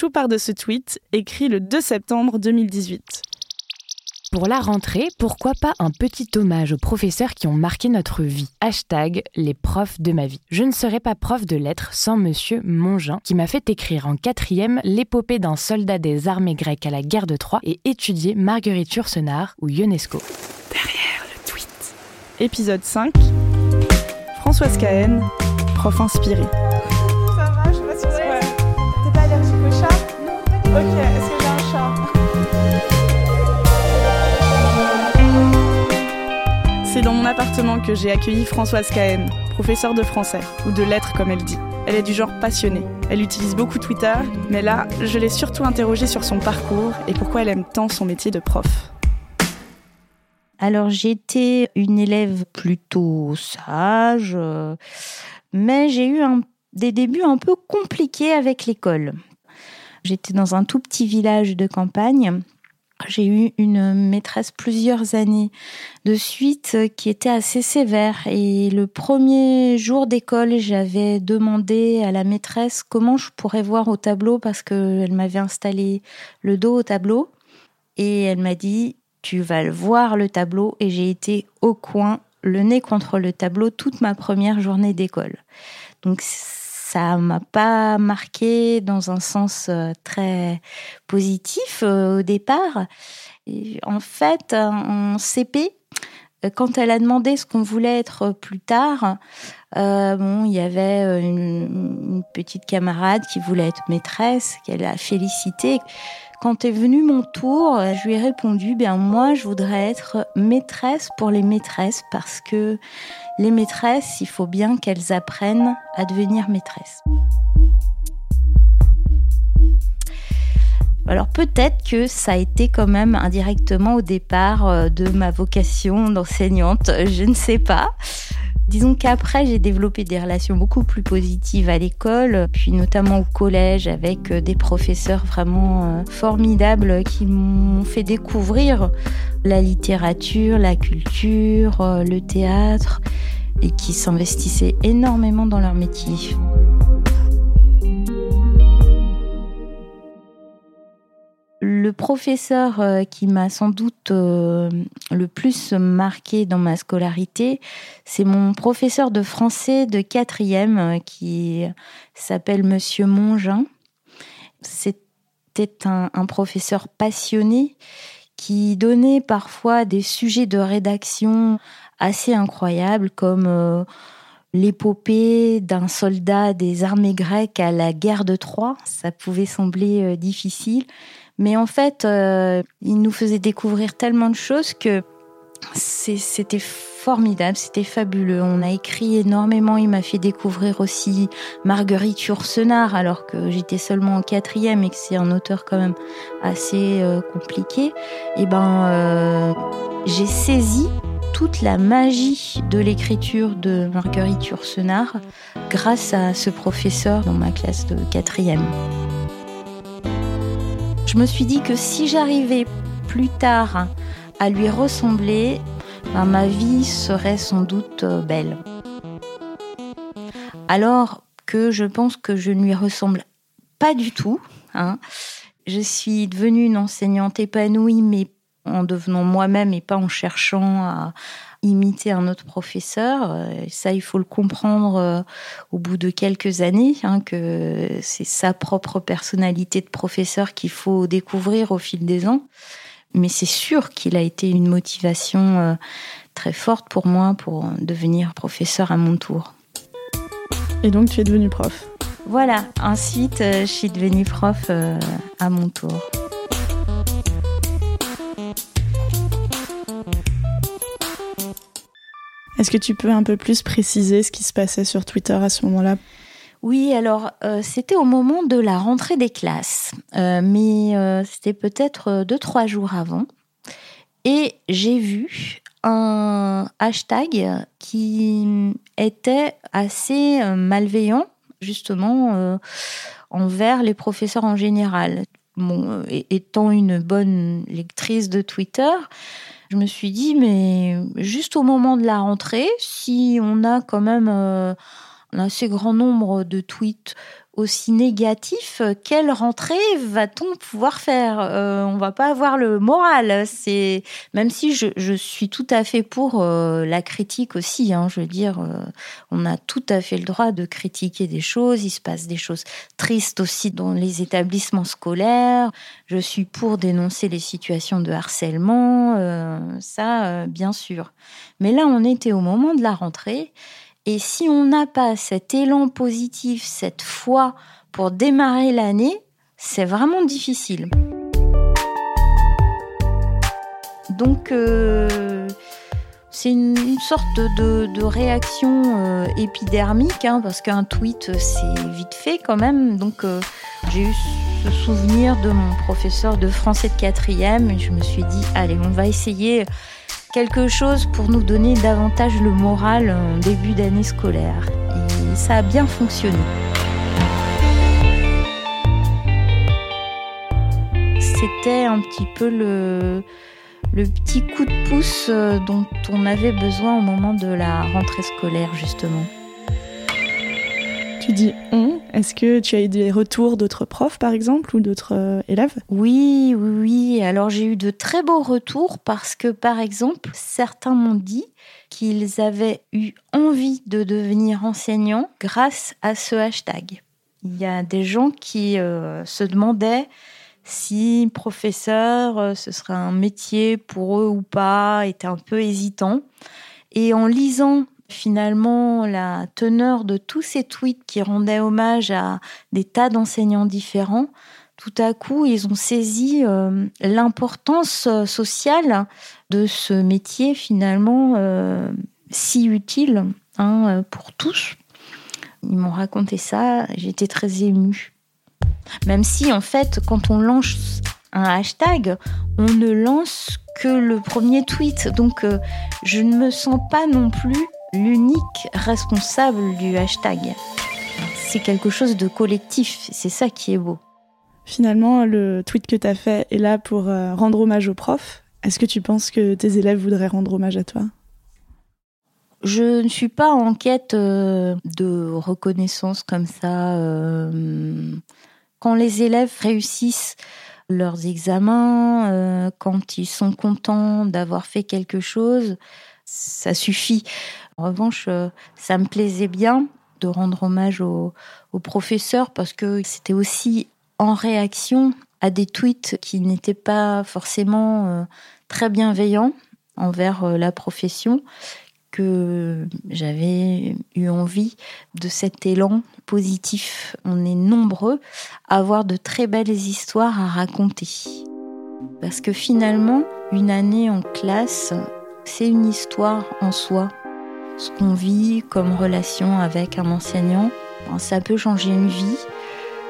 Tout part de ce tweet, écrit le 2 septembre 2018. Pour la rentrée, pourquoi pas un petit hommage aux professeurs qui ont marqué notre vie? Hashtag les profs de ma vie. Je ne serais pas prof de lettres sans monsieur Mongin, qui m'a fait écrire en quatrième l'épopée d'un soldat des armées grecques à la guerre de Troie et étudier Marguerite Yourcenar ou Ionesco. Derrière le tweet. Épisode 5. Françoise Cahen, prof inspirée. Ok, est-ce que j'ai un chat C'est dans mon appartement que j'ai accueilli Françoise Cahen, professeure de français, ou de lettres comme elle dit. Elle est du genre passionnée. Elle utilise beaucoup Twitter, mais là, je l'ai surtout interrogée sur son parcours et pourquoi elle aime tant son métier de prof. Alors j'étais une élève plutôt sage, euh, mais j'ai eu un, des débuts un peu compliqués avec l'école. J'étais dans un tout petit village de campagne. J'ai eu une maîtresse plusieurs années de suite qui était assez sévère. Et le premier jour d'école, j'avais demandé à la maîtresse comment je pourrais voir au tableau parce qu'elle m'avait installé le dos au tableau. Et elle m'a dit, tu vas voir le tableau. Et j'ai été au coin, le nez contre le tableau, toute ma première journée d'école. Donc ça m'a pas marqué dans un sens euh, très positif euh, au départ. En fait, en CP, euh, quand elle a demandé ce qu'on voulait être plus tard, euh, bon, il y avait une, une, petite camarade qui voulait être maîtresse, qu'elle a félicité. Quand est venu mon tour, je lui ai répondu, bien moi, je voudrais être maîtresse pour les maîtresses parce que les maîtresses, il faut bien qu'elles apprennent à devenir maîtresses. Alors peut-être que ça a été quand même indirectement au départ de ma vocation d'enseignante, je ne sais pas. Disons qu'après, j'ai développé des relations beaucoup plus positives à l'école, puis notamment au collège avec des professeurs vraiment formidables qui m'ont fait découvrir la littérature, la culture, le théâtre et qui s'investissaient énormément dans leur métier. Professeur qui m'a sans doute le plus marqué dans ma scolarité, c'est mon professeur de français de quatrième qui s'appelle Monsieur Mongin. C'était un, professeur passionné qui donnait parfois des sujets de rédaction assez incroyables comme euh, l'épopée d'un soldat des armées grecques à la guerre de Troie. Ça pouvait sembler euh, difficile, mais en fait, euh, il nous faisait découvrir tellement de choses que c'était formidable, c'était fabuleux. On a écrit énormément. Il m'a fait découvrir aussi Marguerite Yourcenar, alors que j'étais seulement en quatrième et que c'est un auteur quand même assez euh, compliqué. Et ben, euh, j'ai saisi toute la magie de l'écriture de Marguerite Yourcenar grâce à ce professeur dans ma classe de quatrième. Je me suis dit que si j'arrivais plus tard à lui ressembler, ben, ma vie serait sans doute belle. Alors que je pense que je ne lui ressemble pas du tout. Hein. Je suis devenue une enseignante épanouie, mais en devenant moi-même et pas en cherchant à imiter un autre professeur. Ça, il faut le comprendre au bout de quelques années, hein, que c'est sa propre personnalité de professeur qu'il faut découvrir au fil des ans. Mais c'est sûr qu'il a été une motivation très forte pour moi pour devenir professeur à mon tour. Et donc tu es devenue prof? Voilà, ensuite je suis devenue prof à mon tour. Est-ce que tu peux un peu plus préciser ce qui se passait sur Twitter à ce moment-là? Oui, alors euh, c'était au moment de la rentrée des classes, euh, mais euh, c'était peut-être deux trois jours avant, et j'ai vu un hashtag qui était assez malveillant justement envers les professeurs en général. Étant une bonne lectrice de Twitter, je me suis dit mais juste au moment de la rentrée, si on a quand même un assez grand nombre de tweets aussi négatif, quelle rentrée va-t-on pouvoir faire? Euh, On va pas avoir le moral. C'est même si je, je, suis tout à fait pour euh, la critique aussi. Hein, je veux dire, euh, on a tout à fait le droit de critiquer des choses. Il se passe des choses tristes aussi dans les établissements scolaires. Je suis pour dénoncer les situations de harcèlement. ça, bien sûr. Mais là, on était au moment de la rentrée. Et si on n'a pas cet élan positif, cette foi pour démarrer l'année, c'est vraiment difficile. Donc, euh, c'est une, sorte de, réaction euh, épidermique, hein, parce qu'un tweet, c'est vite fait quand même. Donc, euh, j'ai eu ce souvenir de mon professeur de français de quatrième, et je me suis dit, allez, on va essayer quelque chose pour nous donner davantage le moral en début d'année scolaire. Et ça a bien fonctionné. C'était un petit peu le, le petit coup de pouce euh, dont on avait besoin au moment de la rentrée scolaire, justement. Tu on. Est-ce que tu as eu des retours d'autres profs, par exemple, ou d'autres euh, élèves? Oui, oui, oui. Alors j'ai eu de très beaux retours parce que, par exemple, certains m'ont dit qu'ils avaient eu envie de devenir enseignants grâce à ce hashtag. Il y a des gens qui euh, se demandaient si professeur, euh, ce serait un métier pour eux ou pas, étaient un peu hésitants. Et en lisant finalement la teneur de tous ces tweets qui rendaient hommage à des tas d'enseignants différents, tout à coup, ils ont saisi euh, l'importance euh, sociale de ce métier finalement euh, si utile hein, pour tous. Ils m'ont raconté ça, j'étais très émue. Même si en fait, quand on lance un hashtag, on ne lance que le premier tweet. Donc je ne me sens pas non plus l'unique responsable du hashtag. C'est quelque chose de collectif, c'est ça qui est beau. Finalement, le tweet que tu as fait est là pour euh, rendre hommage aux profs. Est-ce que tu penses que tes élèves voudraient rendre hommage à toi? Je ne suis pas en quête euh, de reconnaissance comme ça. Euh, quand les élèves réussissent leurs examens, quand ils sont contents d'avoir fait quelque chose, ça suffit. En revanche, euh, ça me plaisait bien de rendre hommage aux, professeurs parce que c'était aussi en réaction à des tweets qui n'étaient pas forcément euh, très bienveillants envers euh, la profession que j'avais eu envie de cet élan positif. On est nombreux à avoir de très belles histoires à raconter. Parce que finalement, une année en classe, c'est une histoire en soi ce qu'on vit comme relation avec un enseignant. Ça peut changer une vie,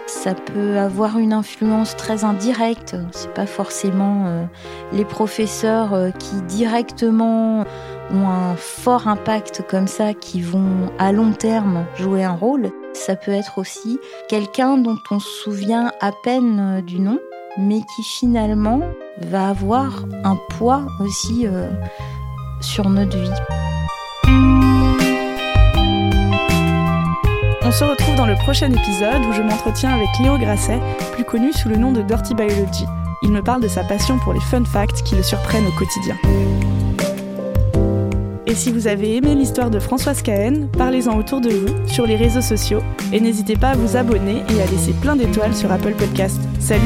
ça peut avoir une influence très indirecte. C'est pas forcément euh, les professeurs euh, qui directement ont un fort impact comme ça qui vont à long terme jouer un rôle. Ça peut être aussi quelqu'un dont on se souvient à peine euh, du nom, mais qui finalement va avoir un poids aussi sur notre vie. On se retrouve dans le prochain épisode où je m'entretiens avec Léo Grasset, plus connu sous le nom de Dirty Biology. Il me parle de sa passion pour les fun facts qui le surprennent au quotidien. Et si vous avez aimé l'histoire de Françoise Cahen, parlez-en autour de vous, sur les réseaux sociaux, et n'hésitez pas à vous abonner et à laisser plein d'étoiles sur Apple Podcast. Salut